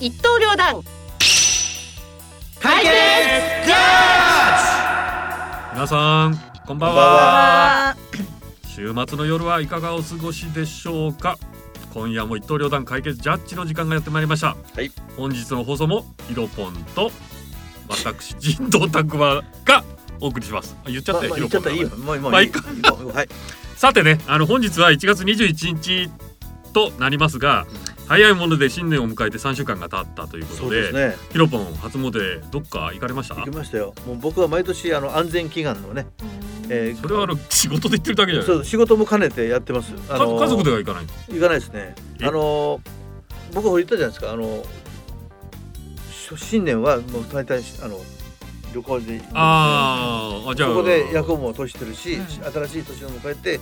一刀両断。解決皆さんこんばんこんばんは。は週末の夜はいかがお過ごしでしょうか。今夜も一刀両断解決ジャッジの時間がやってまいりました、はい。本日の放送もヒロポンと私人道拓馬がお送りします。あ言っちゃったよ、まあまあヒロポンの名前。言っちゃったらいいよ。もうもうまあいはい。さてねあの本日は1月21日となりますが、早いもので新年を迎えて3週間が経ったというこそとでうですね。ヒロポン初詣どっか行かれました？行きましたよ。もう僕は毎年あの安全祈願のね、えーそれはあの仕事で行ってるだけじゃない？そう仕事も兼ねてやってます。あか家族では行かない？行かないですね。え？あの僕ほら言ったじゃないですか。あのし新年はもう大体あの旅行であーあじゃあ。そこで役も閉じてるし、うん。新しい年を迎えて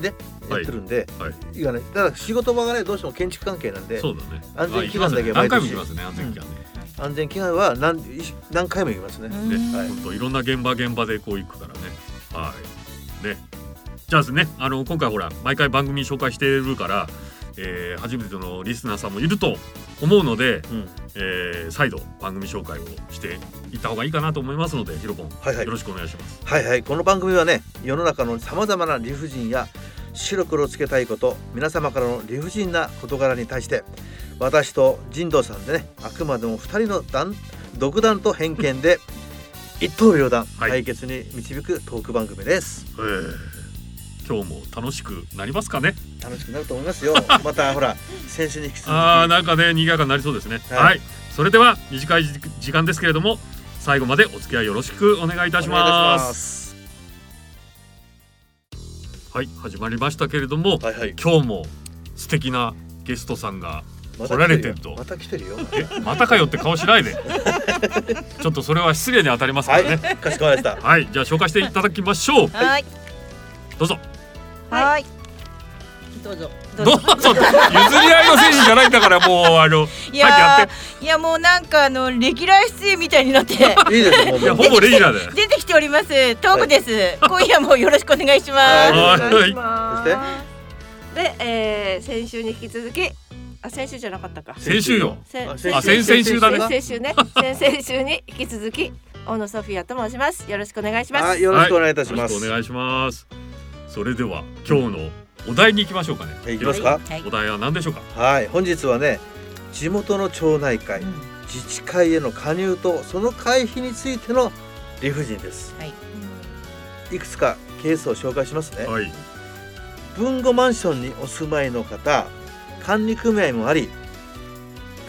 でやってるんで、はい。行かないただ仕事場がねどうしても建築関係なんでそうだね。安全祈願だけ毎年。行きますね安全祈願ね、安全祈願は何何回も行きますね、うんはい。本当いろんな現場現場でこう行くからね。はい。ね。じゃあですねあの今回ほら毎回番組紹介してるから、えー初めてのリスナーさんもいると思うので、うんえー再度番組紹介をしていった方がいいかなと思いますのでヒロポン、はいはい。よろしくお願いします。はいはい。この番組はね世の中のさまざまな理不尽や白黒つけたいこと皆様からの理不尽な事柄に対して私と神道さんでねあくまでも2人の断独断と偏見で一刀両断はい。解決に導くトーク番組です、えー今日も楽しくなりますかね？楽しくなると思いますよ。またほら先週に引き続き。あーなんかね賑やかになりそうですね。はい。はい、それでは短い時時間ですけれども最後までお付き合いよろしくお願いいたします。はい始まりましたけれどもはいはい。今日も素敵なゲストさんがま来られてると。また来てるよ。えまたかよって顔しないで。ちょっとそれは失礼に当たりますかはい。らねかしこまりました。はい、じゃあ紹介していただきましょう。はい。どうぞはい。どうぞ。どうぞ。譲り合いの選手じゃないんだからもうあのいやーいやもうなんかあのレギュラー出演みたいになって。いいですよもう。いやほぼレギュラーだよ。出てきております。トークです、今夜もよろしくお願いします、はお願い。しますそして？で、えー、先週に引き続きあ先週じゃなかったか。先週よ。せああ先々週だね。先々週ね。先々週に引き続き大野ソフィアと申します。よろしくお願いします。はい。よろしくお願いいたします、よろしくお願いしますそれでは今日のお題に行きましょうかね。はい行きますか？はい。お題は何でしょうか？はい本日はね地元の町内会自治会への加入とその会費についての理不尽です。い。くつかケースを紹介しますね。はい。文後マンションにお住まいの方管理組合もあり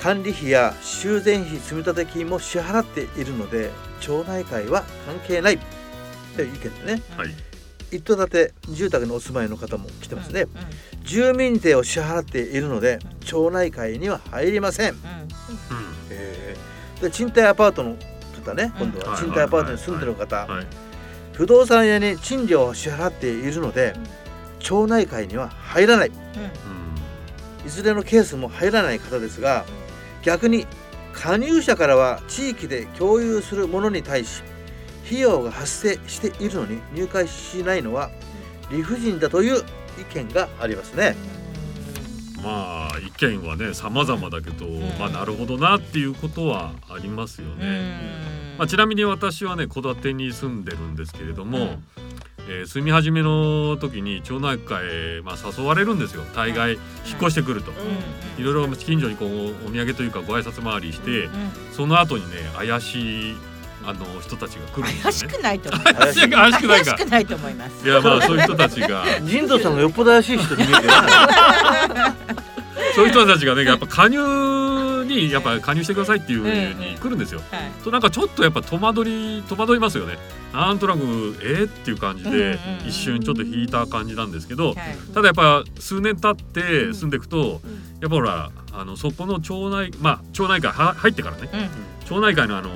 管理費や修繕費積立金も支払っているので町内会は関係ない。という意見でね。はい一戸建て住宅にお住まいの方も来てますね、住民税を支払っているので町内会には入りません、うん。えー。で賃貸アパートの方ね今度うんは賃貸アパートに住んでる方、はい。不動産屋に賃料を支払っているので、町内会には入らない。いずれのケースも入らない方ですが逆に加入者からは地域で共有するものに対し費用が発生しているのに入会しないのは理不尽だという意見がありますね。まあ意見はね様々だけど、まあなるほどなっていうことはありますよね。まあ、ちなみに私はね戸建てに住んでるんですけれども、うん。えー住み始めの時に町内会へ、まあ、誘われるんですよ。大概引っ越してくると、いろいろ近所にこうお土産というかご挨拶回りして、その後にね怪しいあの人たちが来るん怪しですよね。くないと思い怪しい怪しくないか。怪しくないと思います。いやまあそういう人たちが。神道さんがよっぽど怪しい人に見える。そういう人たちがねやっぱ加入にやっぱ加入してくださいっていうふうに来るんですよ。はい。となんかちょっとやっぱ戸惑り戸惑いますよね。なんとなくえー、っていう感じでうんうんうん。一瞬ちょっと引いた感じなんですけど、はい。ただやっぱ数年経って住ん。でいくと、やっぱほらあのそこの町内まあ町内会は入ってからね。町内会のあの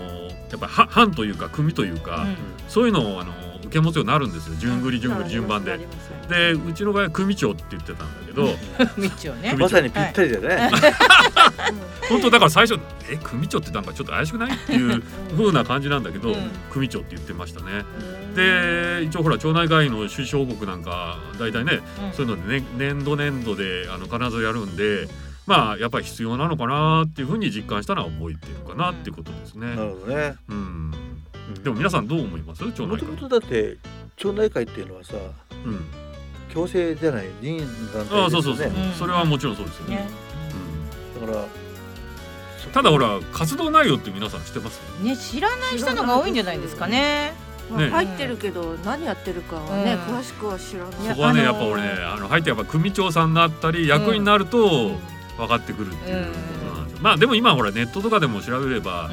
やっぱは班というか組というか、そういうのをあの受け持つようになるんんですよ順繰り順繰り順番で。でうちの場合は組長って言ってたんだけどみちょね まさにぴったりだよね。本当だから最初「え組長ってなんかちょっと怪しくない?」っていう風な感じなんだけど、うん組長って言ってましたね。で一応ほら町内会の収支報告なんか大体ね、そういうので、ね、年度年度であの必ずやるんでまあやっぱり必要なのかなっていうふうに実感したのは覚えてるかなっていうことですね。なるほどね。うん。うんでも皆さんどう思います？町内会もと。もとだって町内会っていうのはさうん。強制じゃない人団体ああそうそうそう、うんそれはもちろんそうですよね。ねうんだからただほら活動内容って皆さん知ってます？ね知らない人のが多いんじゃないですかね。ねまあ入ってるけど何やってるかはね、うん詳しくは知らない。そこはね、あのーやっぱ俺ねあの入ってやっぱ組長さんになったり役員になると分かってくるっていうことなんですよ。まあでも今ほらネットとかでも調べれば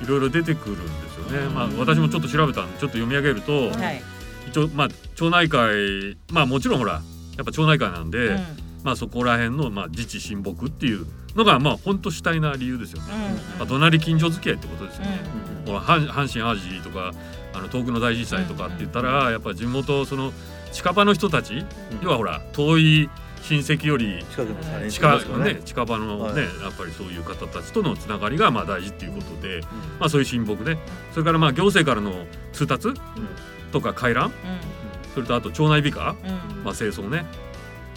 ういろいろ出てくるんですよね。うんまあ私もちょっと調べたんでちょっと読み上げると。一応まあ町内会まあもちろんほらやっぱ町内会なんで、うんまあそこら辺のまあ自治親睦っていうのがまあ本当主体な理由ですよね。うんまあ隣近所付き合いってことですよね。うほら阪阪神・淡路とかあの東北の大震災とかって言ったら、やっぱ地元その近場の人たち、要はほら遠い親戚より近くのね、近場のね、はい。やっぱりそういう方たちとのつながりがまあ大事っていうことで、まあ、そういう親睦ね。それからまあ行政からの通達とか回覧？それとあと町内美化、んうん。まあ、清掃ね。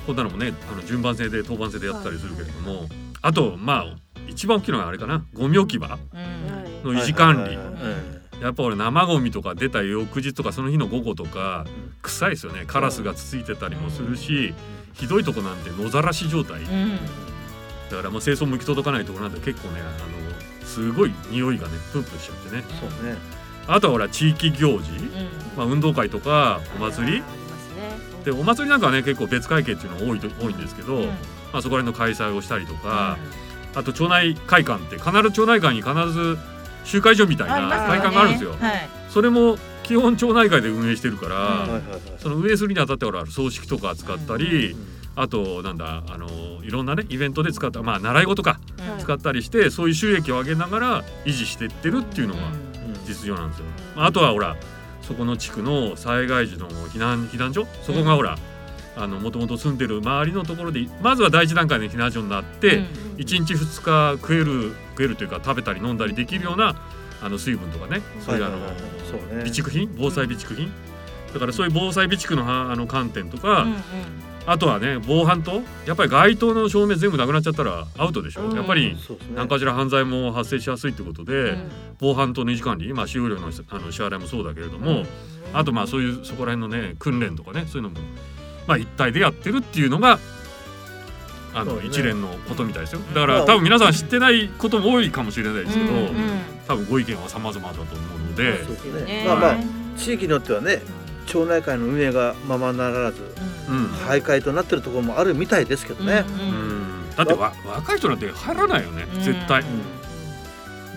こんなのもねあの順番制で当番制でやったりするけれども、あとまあ一番大きいのはあれかな？ゴミ置き場？うん。の維持管理、やっぱ俺生ゴミとか出た翌日とかその日の午後とかうん。臭いですよね。カラスがつついてたりもするしひどいとこなんて野ざらし状態。うん。だからもう清掃も行き届かないところなんで結構ねあのすごい匂いがねプンプンしちゃってね。そうね。あとはほら地域行事、うん。まあ、運動会とかお祭り。でお祭りなんかはね結構別会計っていうのが多いと多いんですけど、うん。まあ、そこら辺の開催をしたりとか、あと町内会館って必ず町内会に必ず集会所みたいな会館があるんですよ。はい。それも基本町内会で運営してるから、その運営するにあたってほら葬式とか扱ったり、うんあとなんだあのいろんなねイベントで使ったまあ習い事かうん使ったりしてそういう収益を上げながら維持していってるっていうのが実情なんですよ。まああとはほらそこの地区の災害時の避難避難所？そこがほら、あのもともと住んでる周りのところでまずは第一段階で避難所になって、うん1日2日食える食えるというか食べたり飲んだりできるようなあの水分とかねそういうあの、はい。はいはいそうね。備蓄品防災備蓄品。だからそういう防災備蓄のはあの観点とか、うんあとはね防犯灯やっぱり街灯の照明全部なくなっちゃったらアウトでしょ、うん。やっぱり何かしら犯罪も発生しやすいってことで、うん。防犯灯の維持管理、まあ、使用料のあの支払いもそうだけれども、あとまあそういうそこら辺のね訓練とかねそういうのも、まあ、一体でやってるっていうのがあの、一連のことみたいですよ。だかまあら多分皆さん知ってないことも多いかもしれないですけど、うんうん。多分ご意見は様々だと思うので。そうですね。ねまあまあ地域によってはね町内会の運営がままならずうん。徘徊となってるところもあるみたいですけどね、ううん。んだってわ若い人なんて入らないよね。絶対、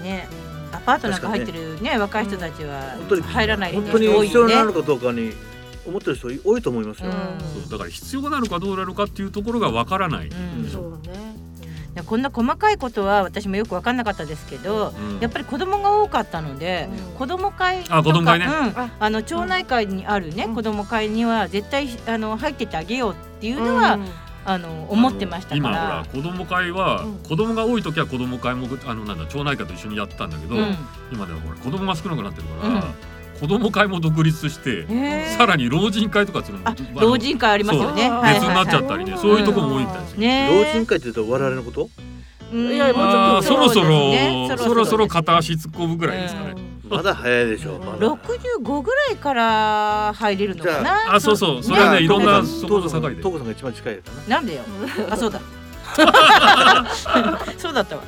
ね。アパートなんか入ってるね若い人たちは本当に入らない本当に必要なのかどうかに思ってる人多いと思いますよ、うん。そうだから必要なのかどうなのかっていうところがわからない、うん。そうね。でこんな細かいことは私もよく分かんなかったですけど、うん。やっぱり子供が多かったので、うん。子供会とかあ子供会ね。うん。ああの町内会にあるね、うん。子供会には絶対あの入ってってあげようっていうのは、あの思ってましたか今ほらら。子供会は、うん。子供が多い時は子供会もあのなんだ町内会と一緒にやってたんだけど、うん。今ではほら子供が少なくなってるから、うん子供会も独立して、さらに老人会とかっていうの。もああの老人会ありますよね。別になっちゃったりね、そういうところも多いみたいですよ。ね老人会って言うと我々のこと？うん。いやもうちょっとそろそろですね。そろそろ片足突っ込むぐらいですかね。まだ早いでしょう、まだ。65ぐらいから入れるのかな？あそうそう。それはねいろんなそこの境で。トコさんが一番近いなんでよ。あそうだ。そうだったわ。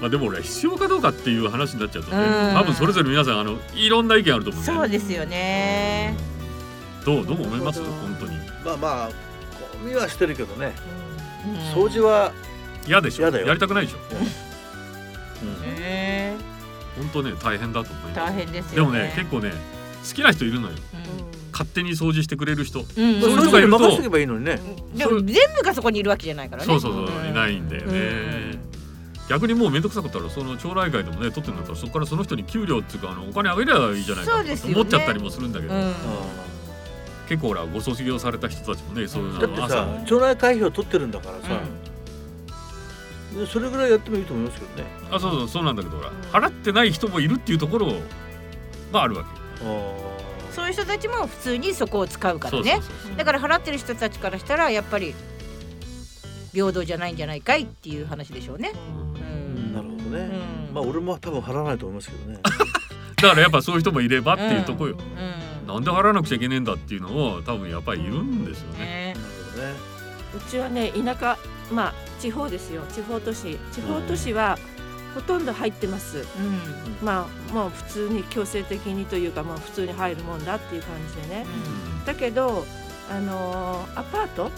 まあでも俺必要かどうかっていう話になっちゃうとね、うん。多分それぞれ皆さんあのいろんな意見あると思うんで、そうですよね。どうどう思います？本当に。まあまあゴミはしてるけどね。うん。掃除は、嫌でしょ。嫌だよ。やりたくないでしょ。うん。ね本当ね大変だと思います。大変ですでもよね。ね結構ね好きな人いるのよ。うん。勝手に掃除してくれる人、うん。そういうそういう人人がいるとに任せとけばいいのにね、でも全部がそこにいるわけじゃないからね。そうそうそう、ん。いないんだよね、逆にもう面倒くさかったらその町内会でもね取ってんだったらそこからその人に給料っていうかあのお金あげりゃいいじゃないかとそうですよね。思っちゃったりもするんだけど、うん。結構ほらご卒業された人たちもねそういうのだってさ朝。町内会費を取ってるんだからさ、でそれぐらいやってもいいと思いますけどね。あそうそうそうなんだけどほら払ってない人もいるっていうところがあるわけそういう人たちも普通にそこを使うからね。そうそう。そう。だから払ってる人たちからしたらやっぱり平等じゃないんじゃないかいっていう話でしょうね。うんね、うん。まあ俺も多分払わないと思いますけどね。だからやっぱそういう人もいればっていうとこよ、うん。なんで払わなくちゃいけねえんだっていうのを多分やっぱりいるんですよね。ね。うちはね田舎まあ地方ですよ。地方都市。地方都市はほとんど入ってます。うん。まあもう普通に強制的にというかまあ普通に入るもんだっていう感じでね。だけどあのーアパートはい、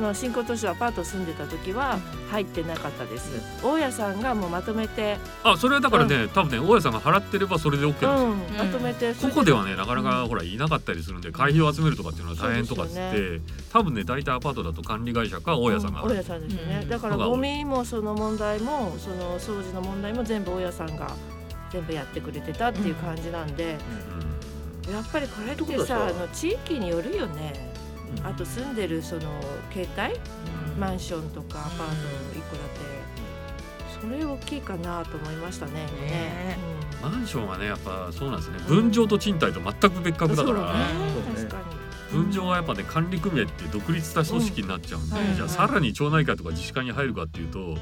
の新興都市のアパート住んでた時は入ってなかったです。大家さんがもうまとめて、あそれはだからね、多分ね大家さんが払ってればそれで OK うん。なん。ですよ。まとめてここではねなかなかほらいなかったりするんで会費を集めるとかっていうのは大変とかっつって、多分ね大体アパートだと管理会社か大家さんが、うん。大家さんですよね、うん。だからゴミもその問題もその掃除の問題も全部大家さんが全部やってくれてたっていう感じなんで、やっぱりこれってさあの地域によるよね、あと住んでるその携帯？マンションとかアパートの一個だって、それ大きいかなと思いましたね。ね。マンションはねやっぱそうなんですね。分譲と賃貸と全く別格だから、分譲はやっぱね管理組合って独立した組織になっちゃうんで、うん。じゃあさらに町内会とか自治会に入るかっていうとはい。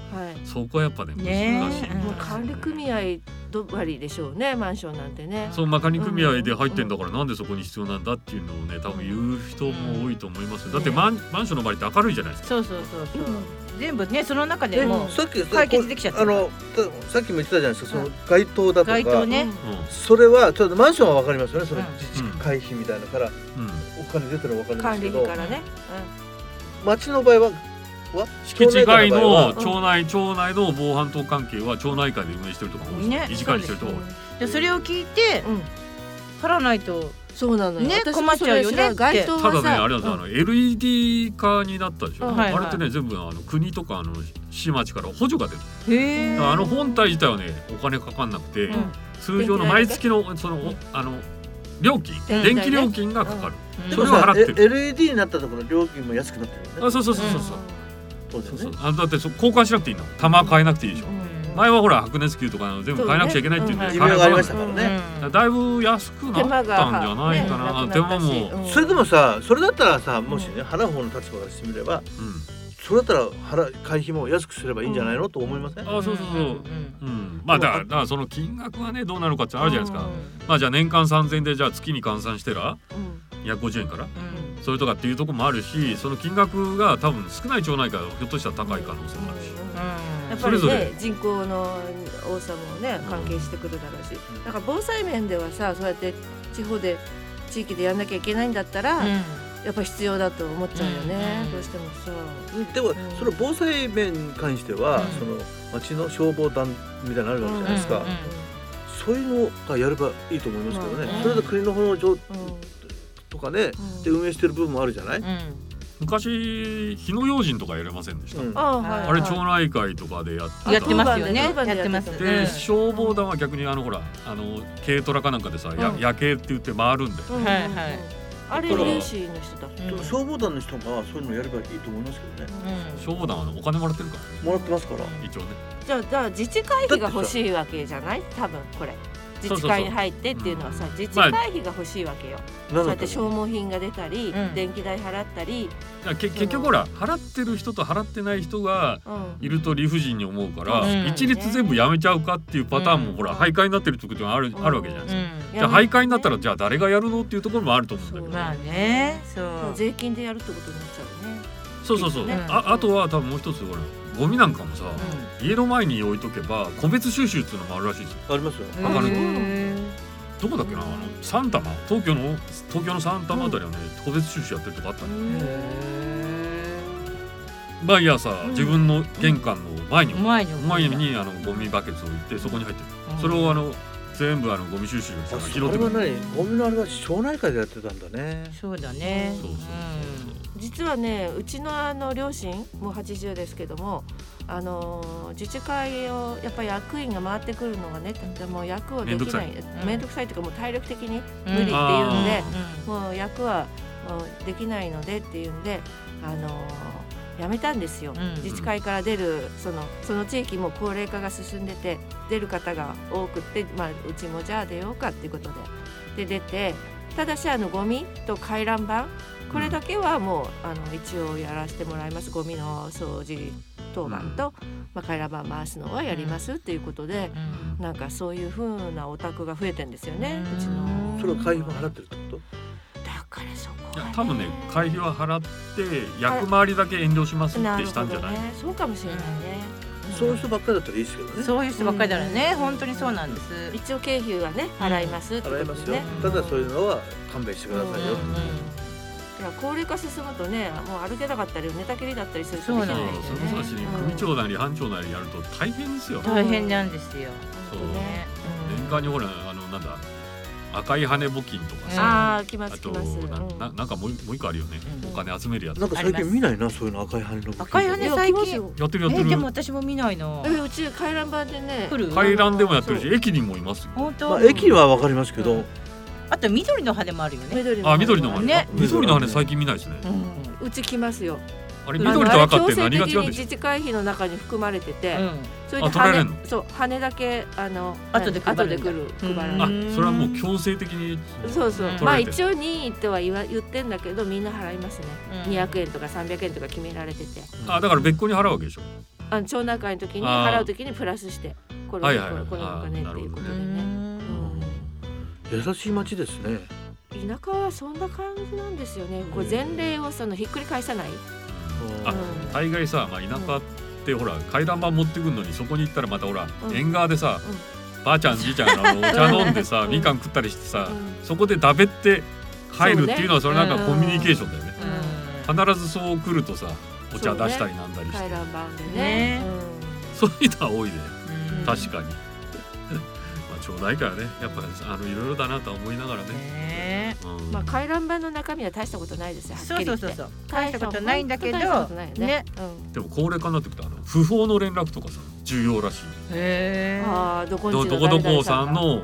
そこはやっぱね難しい、ね。え。もう管理組合止まりでしょうねマンションなんてね。そうまあ管理組合で入ってんだからなんでそこに必要なんだっていうのをね多分言う人も多いと思いますよ。だってマンマンションの周りって明るいじゃないですか。そうそうそうそう全部ねその中ででもうさっき解決できちゃったあのたさっきも言ってたじゃないですかその街灯だとか。街灯ね。それはちょっとマンションはわかりますよねそのうん。自治会費みたいなから。うん、うんお金出てるのわかるんで管すけど。理費からね。町の場合はは敷地外の町内町内の防犯等関係は町内会で運営してるとか多いですね維持管理してるとこうん多い。でそれを聞いてうん。払わないとそうなのよ。ね困っちゃうよね街灯ただねあれなんですよ、あの LED 化になったでしょ、うんはいはい。あれってね全部あの国とかあの市町から補助が出るあの本体自体はねお金かかんなくて、うん。通常の毎月のそのおあの料金？電気料金がかかる、うん。それでもさは払ってるえ LED になったところの料金も安くなってるよね。あそうそうそうそうそう、そうだよね。そうそうあだってそ交換しなくていいんだもん。玉変えなくていいでしょ、うん前はほら白熱球とか全部変えなくちゃいけないっていうんで、ねがありましたかからね、うん。だいぶ安くなったんじゃないかな、手間も、うん。それでもさそれだったらさもしね払う方の立場からしてみればうそれだったら払会費も安くすればいいんじゃないの？と思いません？ん、あそうそうそう、んうん、まあだからその金額はねどうなるかってあるじゃないですか、まあじゃあ年間3000円でじゃあ月に換算してらうん。250円から？うん。それとかっていうところもあるしその金額が多分少ない町内会はひょっとしたら高い可能性もあるし、やっぱりね人口の多さもね関係してくるだろうし。だから防災面ではさそうやって地方で地域でやんなきゃいけないんだったら、やっぱ必要だと思っちゃうよね、うん。どうしてもさ。でもん。その防災面に関してはうん。その町の消防団みたいなのあるわけじゃないですか。うんうんそういうのがやればいいと思いますけどまあねねそれで国の方の上うん。とかねうん。で運営してる部分もあるじゃない？うん昔火の用心とかやれませんでした、うん。あれ町内会とかでやってたやってますよね。やってますででや消防団は逆にあのほらあの軽トラかなんかでさ、やうん。夜景って言って回るんだよ、うん。はいはい。あれだから有志の人だうん消防団の人がそういうのやればいいと思いますけどね。消防団はねお金もらってるからね。もらってますから。一応ね。じゃあじゃあ自治会費が欲しいわけじゃない？多分これ自治会に入ってっていうのはさ自治会費が欲しいわけよ、そうやって消耗品が出たり、うん。電気代払ったり、結局ほら払ってる人と払ってない人がうん。いると理不尽に思うから、うん。一律全部やめちゃうかっていうパターンも、うん。ほら徘徊になってる時はある,、うん。あるわけじゃないですか、うじゃあ徘徊になったらじゃあ誰がやるのっていうところもあると思うんだけど。まあね。そう。税金でやるってことになっちゃうね。そうそうそう、ね。ああとは多分もう一つほらゴミなんかもさ、家の前に置いとけば個別収集っていうのもあるらしいですよ。ありますよ。うん。わかどこだっけなあの三玉東京の東京の三玉あたりはね、個別収集やってるとこあったの毎朝うん。自分の玄関の前にー前に前にあのゴミバケツを置いてそこに入ってる、それをあの全部あのゴミ収集の人あが拾それはってくる。何ゴミのあれは町内会でやってたんだね。そうだね。そうそう実はねうちのあの両親もう80ですけどもあのー自治会をやっぱり役員が回ってくるのがねでも役をできない。うん。面倒くさいというかもう体力的にうん無理っていうんであ、もう役はできないのでっていうんであのー辞めたんですよ、うん自治会から出るそのその地域も高齢化が進んでて出る方が多くって、まあ、うちもじゃあ出ようかっていうことで。で出てただしあのゴミと回覧板これだけはもうあの一応やらせてもらいます。ゴミの掃除当番と、まあ、回覧板回すのはやりますっていうことで、なんかそういうふうなお宅が増えてんですよね、うちの。それは会費も払ってるからそこは、ね、多分ね会費は払って役回りだけ遠慮しますってしたんじゃない、ね、そうかもしれないね、そういう人ばっかりだったらいいですけどね。そういう人ばっかりだらね、本当にそうなんです。一応経費はね払います払いますよ。ただそういうのは勘弁してくださいよ。いや高齢化進むとねもう歩けなかったり寝たきりだったりするそうなんですよ、ね、その組長なり班長なりやると大変ですよ。大変なんですよ。そう。ね。年間にほらあのなんだ赤い羽募金とかさ、あ来ます来ます。ななんかもうもう一個あるよね、お金集めるやつ。なんか最近見ないなそういうの赤い羽の募金。赤い羽最近やってるやってる。でも私も見ないの。えうち回覧板でね。回覧でもやってるし駅にもいますよ。本当？まあ駅はわかりますけど。あと緑の羽もあるよね。緑の羽ね。緑の羽最近見ないですね。うち来ますよ。あれ緑と赤って何が違うんでしょう？自治会費の中に含まれてて、それで羽そう羽だけあの後で後で来る配る。あそれはもう強制的に？そうそう。まあ一応任意っては言わ言ってんだけどみんな払いますね。二百円とか三百円とか決められてて。あだから別個に払うわけでしょ？あ町内会の時に払う時にプラスしてこれこのお金っていうことでね。優しい町ですね。田舎はそんな感じなんですよね。こう前例をそのひっくり返さない。あ、大概さ、まあ田舎ってほら回覧板持ってくるのにそこに行ったらまたほら縁側でさ、ばあちゃんじいちゃんが お茶飲んでさ、みかん食ったりしてさ、そこでだべって帰るっていうのはそれなんかコミュニケーションだよね。必ずそう来るとさ、お茶出したりなんだりして。回覧板でね。そういうのは多いね。確かに。町内会はねやっぱあのいろいろだなと思いながらね。まあ回覧板の中身は大したことないですよ。そうそうそうそう。大したことないんだけどね。でも高齢化になってくるとあの不法の連絡とかさ重要らしい。へえ。ああどこどこどこさんの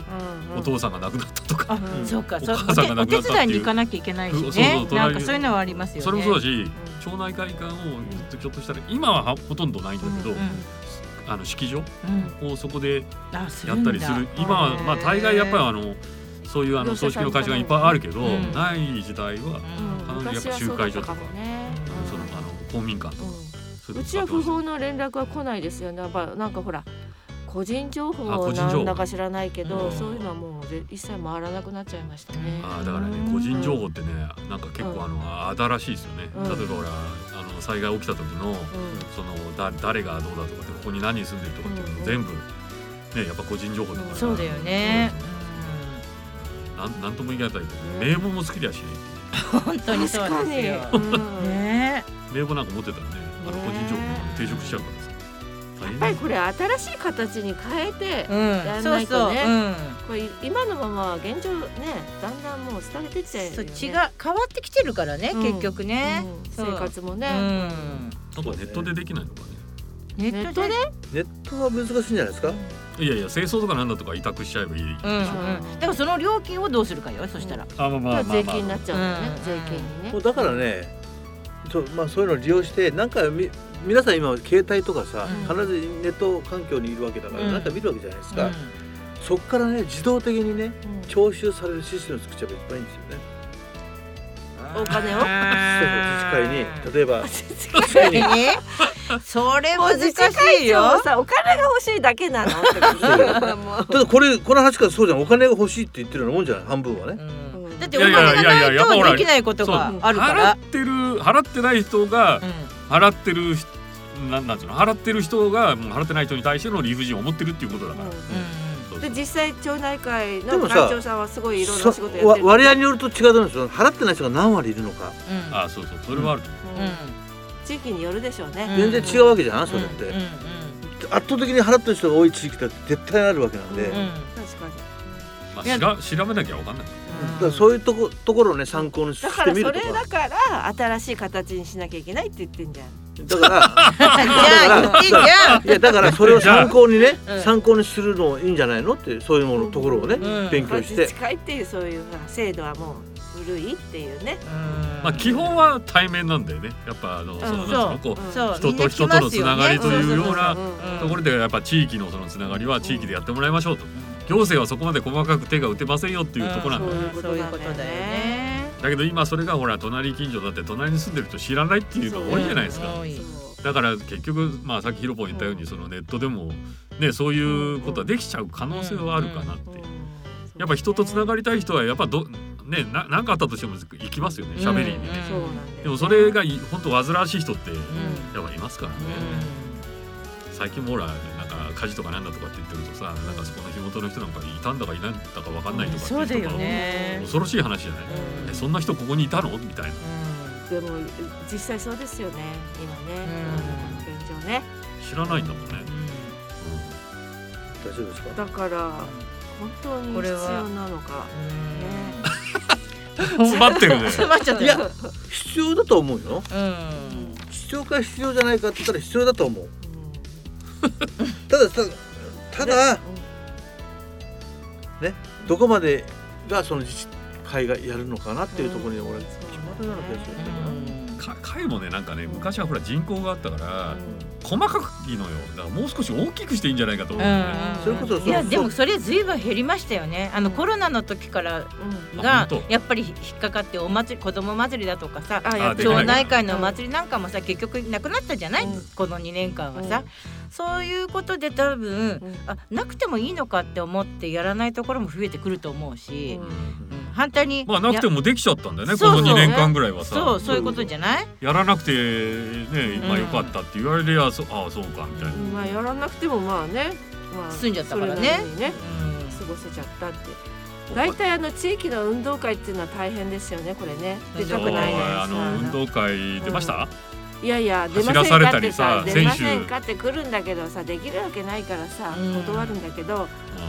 お父さんが亡くなったとか。そうか。お母さんが亡くなったお手伝いに行かなきゃいけないしね。なんかそういうのはありますよね。それもそうだし町内会館をずっとひょっとしたら今はほとんどないんだけど。あの式場をそこでやったりする、今はまあ大概やっぱりあのそういうあの葬式の会社がいっぱいあるけど、ない時代はやっぱ集会所とか、そのあの公民館。とか、うちは不法の連絡は来ないですよね。やっぱなんかほら個人情報なんだか知らないけど、そういうのはもう一切回らなくなっちゃいましたね。あだからね個人情報ってねなんか結構あの新しいですよね。例えばほらあの災害起きた時の、そのだ誰がどうだとかってここに何人住んでるとかっていうの全部ねやっぱ個人情報とか、そうだよね。なんなんとも言い難いけど名簿も好きだし。本当にそうですよ。ね名簿なんか持ってたらねあの個人情報抵触しちゃうからさ。やっぱりこれ新しい形に変えてやらないとね、これ今のまま現状ねだんだんもう廃れてっちゃうよね。違う変わってきてるからね、結局ね、生活もね、なんかネットでできないのかね。ネットで？ネットは難しいんじゃないですか？いやいや清掃とかなんだとか委託しちゃえばいい、うんうん、だからその料金をどうするかよそしたら、あまあまあ税金になっちゃうんだよね、税金にね。だからねそうまあそういうのを利用してなんかみ皆さん今携帯とかさ、必ずネット環境にいるわけだから、なんか見るわけじゃないですか、そこからね自動的にね徴収されるシステムを作っちゃえば一番いいんですよね。お金を？そ う自治会に。例えば自治会に。それ難しいよ。さお金が欲しいだけなのただこれこの話からそうじゃん。お金が欲しいって言ってるようなもんじゃない？半分はね、だってお金がないとできないことがあるから。払ってる払ってない人が払ってるなんなんていうの払ってる人が払ってない人に対しての理不尽を持ってるっていうことだから。で実際町内会の会長さんはすごいいろんな仕事やってる。割合によると違うとですよ。払ってない人が何割いるのか、うん、あそうそう。それはある、地域によるでしょうね。全然違うわけじゃんそれって、圧倒的に払ってる人が多い地域って絶対あるわけなんで、確かに、まあ、しら調べなきゃわかんないだからそういうとこところをね参考にしてみるとか。だからそれだから新しい形にしなきゃいけないって言ってんじゃん。だからいやだからそれを参考にね、参考にするのいいんじゃないのってそういうものところをね、勉強して。自治会っていうそういう制度はもう古いっていうね。まあ基本は対面なんだよね。やっぱあのそのなんこう人と人とのつながりというようなところでやっぱ地域のそのつながりは地域でやってもらいましょうと行政はそこまで細かく手が打てませんよっていうところなんだ。そういうことだよね。だけど今それがほら隣近所だって隣に住んでる人知らないっていうのが多いじゃないですか。だから結局まあさっきヒロポン言ったようにそのネットでもねそういうことはできちゃう可能性はあるかなって。やっぱ人とつながりたい人はやっぱどねな何かあったとしても行きますよね喋りにね。そうなんだよでもそれがい本当煩わしい人ってうん。やっぱいますからね。最近もほらか火事とかなんだとかって言ってるとさなんかそこの火元の人なんかいたんだかいないんだかわかんないとかっていう人がね。恐ろしい話じゃない。えそんな人ここにいたの？みたいな。でも実際そうですよね。今ね、うん。現状ね。知らないんだもんね。大丈夫ですか？だから本当に必これは。要なのか。詰まってるね。詰まっちゃったいや必要だと思うよ。うん。必要か必要じゃないかって言ったら必要だと思う。ね、ただただただどこまでがその自治会がやるのかなっていうところに俺決まるような気がするんだけどか会もねなんかね昔はほら人口があったから細かくいいのよだからもう少し大きくしていいんじゃないかと思うね。それこそいやでもそれずいぶん減りましたよね。あのコロナの時からうん。がやっぱり引っかかってお祭り子供祭りだとかさ町内会のお祭りなんかもさ結局なくなったじゃない、うん。この2年間はさ、うんそういうことで多分、うん。あなくてもいいのかって思ってやらないところも増えてくると思うし、うん。うん反対にまあなくてももできちゃったんだよねこの2年間ぐらいはさ。そうそういうことじゃない？やらなくてねまあよかったって言われりゃそああそうかみたいな。まあやらなくてもまあね、まあ、済んじゃったからね。ねうん。過ごせちゃったって。大体あの地域の運動会っていうのは大変ですよねこれね。出たくないねあの運動会出ました、いやいや出ませんかってさ出ませんかって来るんだけどさできるわけないからさうん。断るんだけど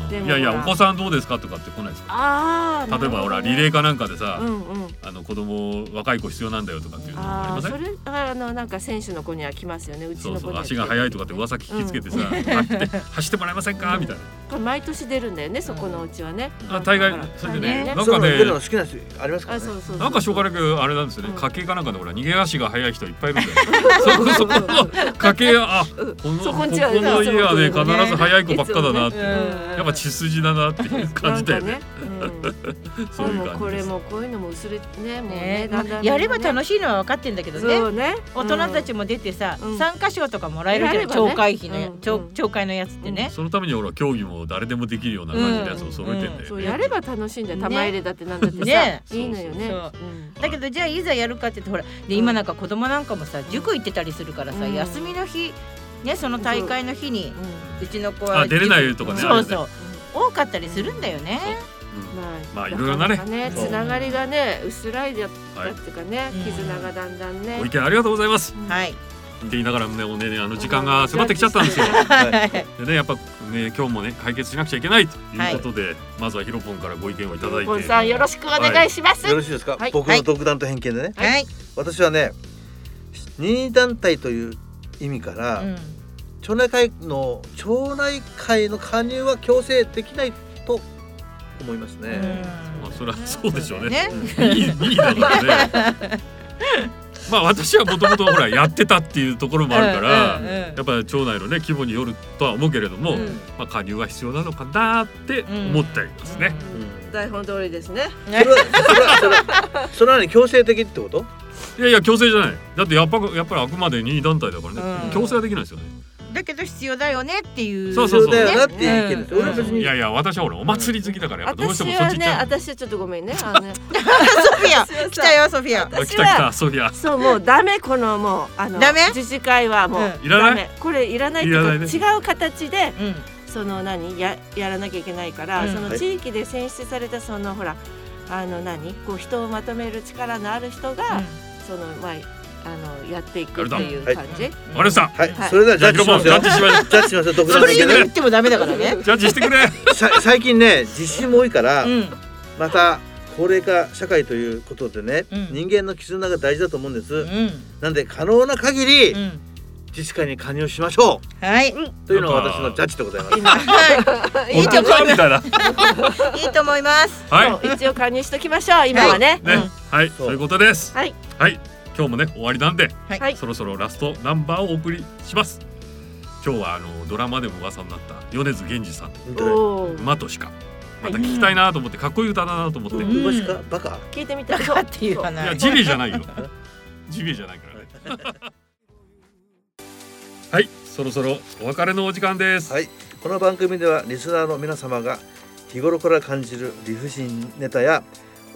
いやいやお子さんどうですかとかって来ないですか？ああ例えばほらリレーかなんかでさ、うんうん。あの子供若い子必要なんだよとかっていうのありああません？それあのなんか選手の子には来ますよね。うちそうそうの子には足が速いとかって噂聞きつけてさ、走って走ってもらえませんか？みたいな。これ毎年出るんだよねそこのうちはね。あ大概それでね大概なんかね好きな人ありますからね。あそうそうそう。なんかしょうがなくあれなんですよね。うん。家系かなんかでほら逃げ足が速い人いっぱいいるんだよ。そこそこの家系あこのここそこんちはの家はね必ず速い子ばっかだなって、やっぱ血筋だなっていう感じだよね。そういこれもこういうのも薄れねもうねやればし楽しいのは分かってんだけどね。大人たちも出てさ、うん。参加賞とかもらえるじゃん、やればね。町会費のや、うん。町うん町会のやつってね、そのためにほら競技も誰でもできるような感じのやつを揃えてんだよね、そうやれば楽しいんだよ。ね。玉入れだってなんだってさ、ね。いいのよね。だけどじゃあいざやるかって言ってほらで今なんか子供なんかもさ塾行ってたりするからさ、うん。休みの日ねその大会の日にううちの子はあ出れないとかねそうそう。多かったりするんだよね。う。ん。まあまあいろいろなね。つながりがね薄らいでったはいっていうかね、うん絆がだんだんね。ご意見ありがとうございます。はい。って言いながらもねもうねあの時間が迫ってきちゃったんですよ。はい。でねやっぱね今日もね解決しなくちゃいけないということで、まずはヒロポンからご意見をいただいて。ポンさんよろしくお願いします、よろしいですか、はい。僕の独断と偏見でね、はい。私はね任意団体という意味から、うん町内会の町内会の加入は強制できないと思いますね。まあそれはそうでしょうね。ね。いいいいだからね。まあ私はもともとほらやってたっていうところもあるから、やっぱり町内のね規模によるとは思うけれども、うん。まあ加入は必要なのかなって思っていますね、うん。台本通りですね。それはそれは 強制的ってこと？いやいや強制じゃない。だってやっぱやっぱりあくまで任意団体だからね、うん。強制はできないですよねだけど必要だよねっていう。そうそうそう。だよなっていう意見です。うん。俺は別に。いやいや私はほらお祭り好きだからやっぱどうしてもそっ私はねち行っちゃう。私はちょっとごめんねあの。ねソフィア来たよソフィア。あ来私はた来たソフィア。そうもうダメこのもうあのダメ？自治会はもう、うん。いらない？ダメ。これいらないっていね。違う形でうん。その何ややらなきゃいけないから、うん。そのはい。地域で選出されたそのほらあの何こう人をまとめる力のある人が、そのまああのやっていくっていう感じ？わかりましたはい、はいそれではジャッジしますよ。ジャッジしましょうジャッジしますよ。独それ言ってもダメだからね。ジャッジしてくれさ最近ね地震も多いから、うん。また高齢化社会ということでね、うん人間の絆が大事だと思うんです。うん。なんで可能な限り、うん。自治会に加入しましょはい。うというのが私のジャッジでございます。い。いいと思います。いいと思います。はい一応加入しときましょう今はね。はい、そうそういうことです。はい。はい、今日もね、終わりなんで、はい。はい。そろそろラストナンバーをお送りします。今日はあのドラマでも噂になった米津玄師さん。馬と鹿。また聞きたいなと思ってかっこいい歌だなと思って、うん。いうごしかバカ聞いてみたい。っていうかなやジビエじゃないよ。ジビエじゃないからね。はいそろそろお別れのお時間です、はい。この番組ではリスナーの皆様が日頃から感じる理不尽ネタや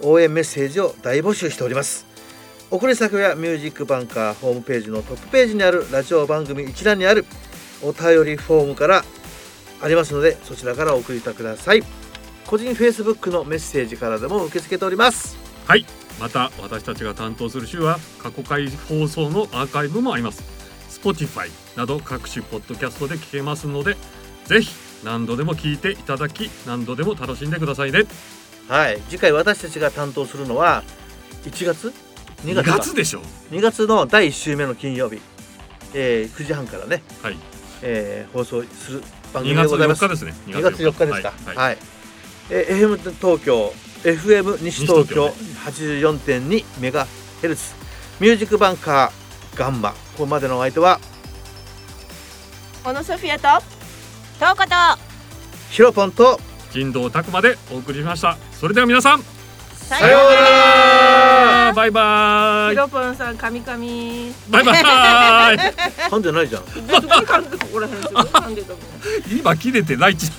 応援メッセージを大募集しております送り先はミュージックバンカーホームページのトップページにあるラジオ番組一覧にあるお便りフォームからありますのでそちらからお送りください。個人 Facebook のメッセージからでも受け付けております。はい。また私たちが担当する週は過去回放送のアーカイブもあります。Spotify など各種ポッドキャストで聞けますのでぜひ何度でも聞いていただき何度でも楽しんでくださいね。はい。次回私たちが担当するのは1月2 2月か月でしょ。2月の第1週目の金曜日、えー、9時半からね、はい。えー放送する番組2月4でございます。日ですね。2月4日ですか。はい、はい、はい。えー FM 東京 FM 西東京西84.2メガヘルツ。ミュージックバンカーガンマ。ここまでのお相手は小野ソフィアと。とうことヒロポンと人道拓までお送りしました。それでは皆さんささようならバイバイヒロポンさん、カミカミ。バイバイ 噛んでないじゃん別に噛んでここら辺ですよ。噛んでたもん。今切れてないっち